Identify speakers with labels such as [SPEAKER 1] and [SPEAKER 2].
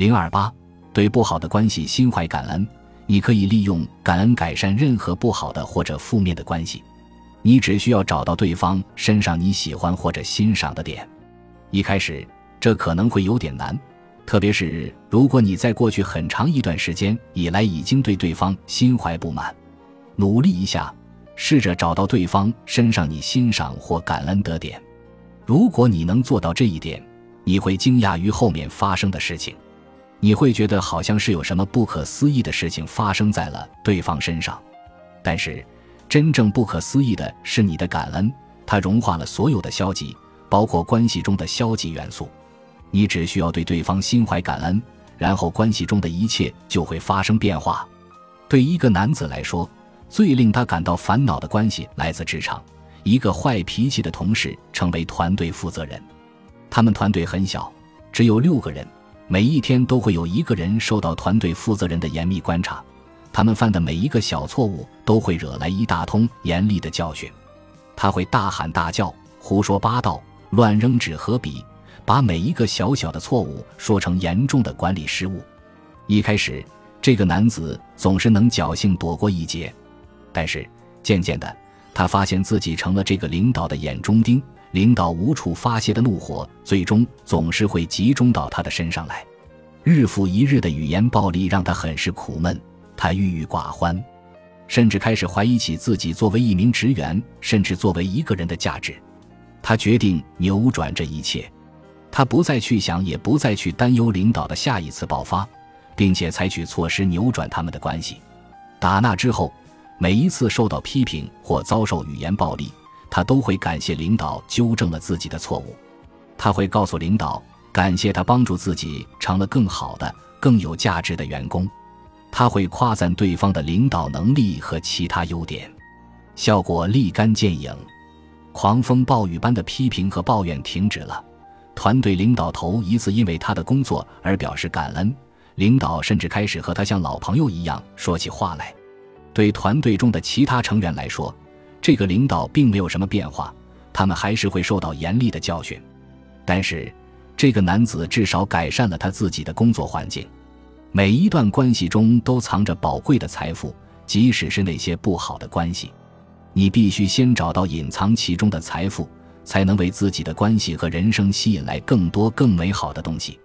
[SPEAKER 1] 零二八，对不好的关系心怀感恩。你可以利用感恩改善任何不好的或者负面的关系。你只需要找到对方身上你喜欢或者欣赏的点。一开始这可能会有点难，特别是如果你在过去很长一段时间以来已经对对方心怀不满。努力一下，试着找到对方身上你欣赏或感恩的点。如果你能做到这一点，你会惊讶于后面发生的事情。你会觉得好像是有什么不可思议的事情发生在了对方身上，但是真正不可思议的是你的感恩，它融化了所有的消极，包括关系中的消极元素。你只需要对对方心怀感恩，然后关系中的一切就会发生变化。对一个男子来说，最令他感到烦恼的关系来自职场，一个坏脾气的同事成为团队负责人，他们团队很小，只有六个人。每一天都会有一个人受到团队负责人的严密观察，他们犯的每一个小错误都会惹来一大通严厉的教训。他会大喊大叫、胡说八道、乱扔纸和笔，把每一个小小的错误说成严重的管理失误。一开始，这个男子总是能侥幸躲过一劫，但是渐渐的，他发现自己成了这个领导的眼中钉。领导无处发泄的怒火，最终总是会集中到他的身上来。日复一日的语言暴力让他很是苦闷，他郁郁寡欢，甚至开始怀疑起自己作为一名职员，甚至作为一个人的价值。他决定扭转这一切，他不再去想，也不再去担忧领导的下一次爆发，并且采取措施扭转他们的关系。打那之后，每一次受到批评或遭受语言暴力。他都会感谢领导纠正了自己的错误，他会告诉领导感谢他帮助自己成了更好的、更有价值的员工，他会夸赞对方的领导能力和其他优点，效果立竿见影，狂风暴雨般的批评和抱怨停止了，团队领导头一次因为他的工作而表示感恩，领导甚至开始和他像老朋友一样说起话来，对团队中的其他成员来说。这个领导并没有什么变化，他们还是会受到严厉的教训。但是，这个男子至少改善了他自己的工作环境。每一段关系中都藏着宝贵的财富，即使是那些不好的关系。你必须先找到隐藏其中的财富，才能为自己的关系和人生吸引来更多更美好的东西。